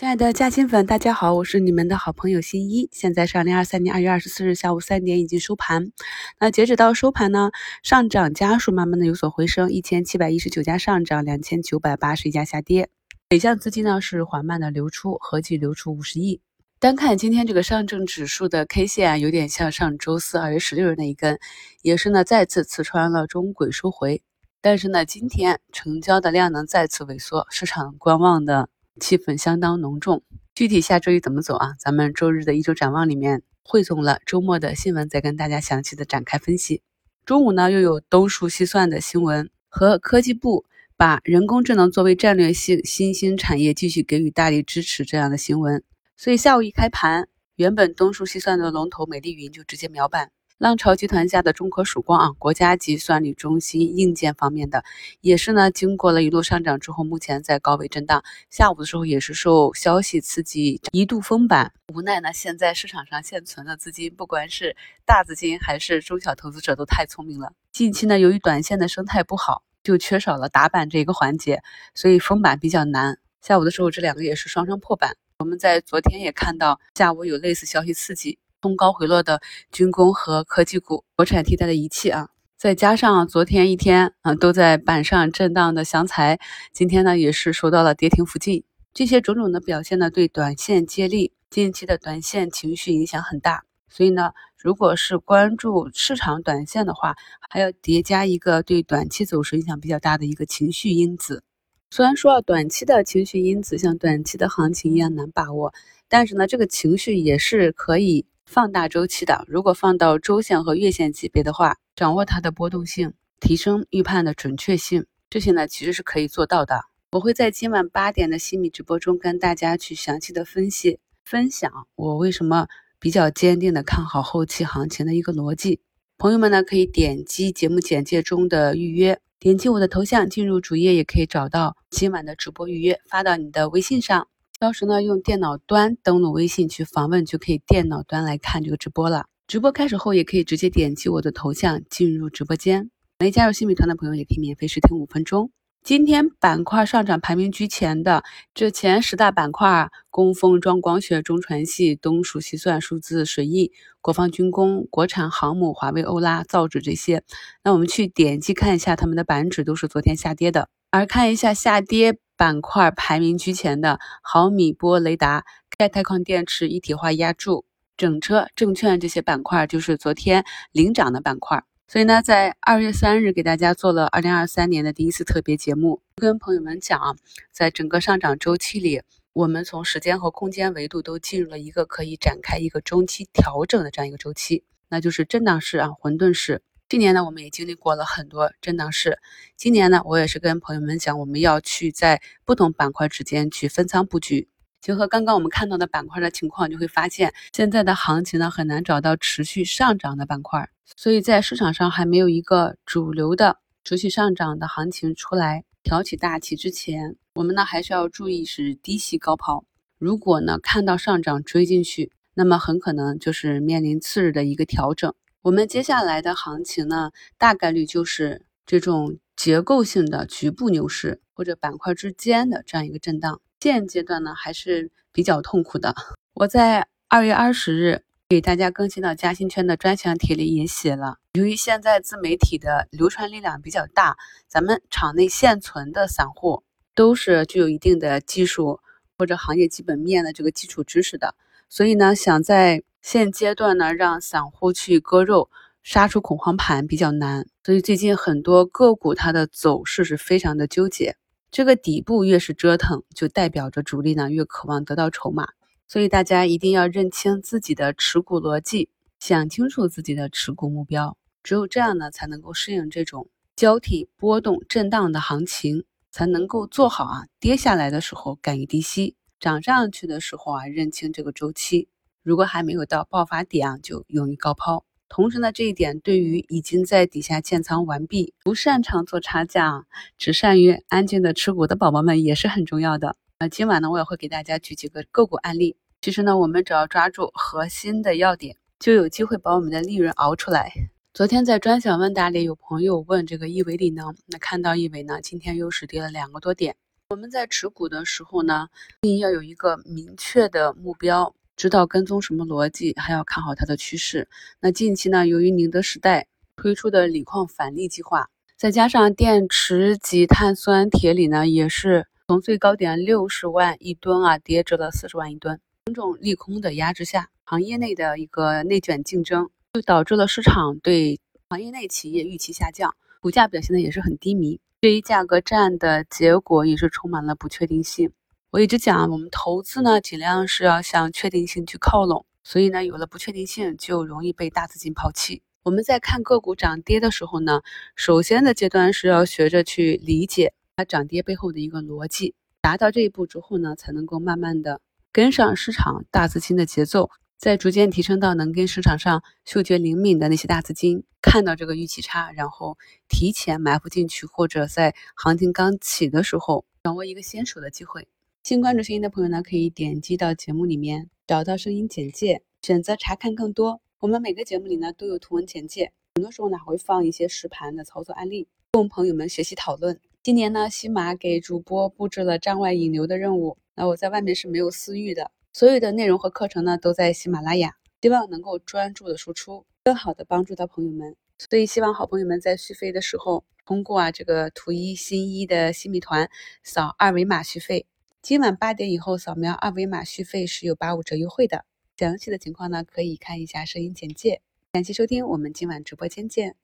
亲爱的嘉兴粉，大家好，我是你们的好朋友新一。现在是二零二三年二月二十四日下午三点，已经收盘。那截止到收盘呢，上涨家数慢慢的有所回升，一千七百一十九家上涨，两千九百八十一家下跌。北向资金呢是缓慢的流出，合计流出五十亿。单看今天这个上证指数的 K 线啊，有点像上周四二月十六日那一根，也是呢再次刺穿了中轨收回。但是呢，今天成交的量能再次萎缩，市场观望的。气氛相当浓重，具体下周一怎么走啊？咱们周日的一周展望里面汇总了周末的新闻，再跟大家详细的展开分析。中午呢，又有东数西算的新闻和科技部把人工智能作为战略性新兴产业继续给予大力支持这样的新闻。所以下午一开盘，原本东数西算的龙头美丽云就直接秒板。浪潮集团下的中科曙光啊，国家级算力中心硬件方面的，也是呢，经过了一路上涨之后，目前在高位震荡。下午的时候也是受消息刺激，一度封板。无奈呢，现在市场上现存的资金，不管是大资金还是中小投资者，都太聪明了。近期呢，由于短线的生态不好，就缺少了打板这一个环节，所以封板比较难。下午的时候，这两个也是双双破板。我们在昨天也看到，下午有类似消息刺激。冲高回落的军工和科技股、国产替代的仪器啊，再加上昨天一天啊都在板上震荡的祥财，今天呢也是收到了跌停附近，这些种种的表现呢对短线接力，近期的短线情绪影响很大。所以呢，如果是关注市场短线的话，还要叠加一个对短期走势影响比较大的一个情绪因子。虽然说短期的情绪因子像短期的行情一样难把握，但是呢，这个情绪也是可以。放大周期的，如果放到周线和月线级别的话，掌握它的波动性，提升预判的准确性，这些呢其实是可以做到的。我会在今晚八点的新米直播中跟大家去详细的分析分享我为什么比较坚定的看好后期行情的一个逻辑。朋友们呢可以点击节目简介中的预约，点击我的头像进入主页，也可以找到今晚的直播预约，发到你的微信上。到时呢，用电脑端登录微信去访问，就可以电脑端来看这个直播了。直播开始后，也可以直接点击我的头像进入直播间。没加入新米团的朋友，也可以免费试听五分钟。今天板块上涨排名居前的这前十大板块：工封装、光学、中传系、东数西算、数字水印、国防军工、国产航母、华为、欧拉、造纸这些。那我们去点击看一下他们的板指，都是昨天下跌的。而看一下下跌。板块排名居前的毫米波雷达、钙钛矿电池、一体化压铸、整车、证券这些板块，就是昨天领涨的板块。所以呢，在二月三日给大家做了二零二三年的第一次特别节目，跟朋友们讲，在整个上涨周期里，我们从时间和空间维度都进入了一个可以展开一个中期调整的这样一个周期，那就是震荡市啊，混沌市。去年呢，我们也经历过了很多震荡市。今年呢，我也是跟朋友们讲，我们要去在不同板块之间去分仓布局。结合刚刚我们看到的板块的情况，就会发现现在的行情呢很难找到持续上涨的板块。所以在市场上还没有一个主流的持续上涨的行情出来挑起大旗之前，我们呢还是要注意是低吸高抛。如果呢看到上涨追进去，那么很可能就是面临次日的一个调整。我们接下来的行情呢，大概率就是这种结构性的局部牛市，或者板块之间的这样一个震荡。现阶段呢，还是比较痛苦的。我在二月二十日给大家更新到嘉兴圈的专享帖里也写了，由于现在自媒体的流传力量比较大，咱们场内现存的散户都是具有一定的技术或者行业基本面的这个基础知识的，所以呢，想在现阶段呢，让散户去割肉杀出恐慌盘比较难，所以最近很多个股它的走势是非常的纠结。这个底部越是折腾，就代表着主力呢越渴望得到筹码。所以大家一定要认清自己的持股逻辑，想清楚自己的持股目标。只有这样呢，才能够适应这种交替波动、震荡的行情，才能够做好啊跌下来的时候敢于低吸，涨上去的时候啊认清这个周期。如果还没有到爆发点啊，就勇于高抛。同时呢，这一点对于已经在底下建仓完毕、不擅长做差价、只善于安静的持股的宝宝们也是很重要的。那今晚呢，我也会给大家举几个个股案例。其实呢，我们只要抓住核心的要点，就有机会把我们的利润熬出来。昨天在专享问答里，有朋友问这个亿维理能，那看到亿维呢，今天又是跌了两个多点。我们在持股的时候呢，一定要有一个明确的目标，知道跟踪什么逻辑，还要看好它的趋势。那近期呢，由于宁德时代推出的锂矿返利计划，再加上电池及碳酸铁锂呢，也是从最高点六十万一吨啊，跌至了四十万一吨。种种利空的压制下，行业内的一个内卷竞争，就导致了市场对行业内企业预期下降，股价表现的也是很低迷。对于价格战的结果也是充满了不确定性。我一直讲，我们投资呢，尽量是要向确定性去靠拢。所以呢，有了不确定性，就容易被大资金抛弃。我们在看个股涨跌的时候呢，首先的阶段是要学着去理解它涨跌背后的一个逻辑。达到这一步之后呢，才能够慢慢的跟上市场大资金的节奏。在逐渐提升到能跟市场上嗅觉灵敏的那些大资金看到这个预期差，然后提前埋伏进去，或者在行情刚起的时候掌握一个先手的机会。新关注声音的朋友呢，可以点击到节目里面找到声音简介，选择查看更多。我们每个节目里呢都有图文简介，很多时候呢会放一些实盘的操作案例，供朋友们学习讨论。今年呢，喜马给主播布置了站外引流的任务，那我在外面是没有私域的。所有的内容和课程呢，都在喜马拉雅，希望能够专注的输出，更好的帮助到朋友们。所以希望好朋友们在续费的时候，通过啊这个图一新一的新米团扫二维码续费。今晚八点以后扫描二维码续费是有八五折优惠的。详细的情况呢，可以看一下声音简介。感谢收听，我们今晚直播间见。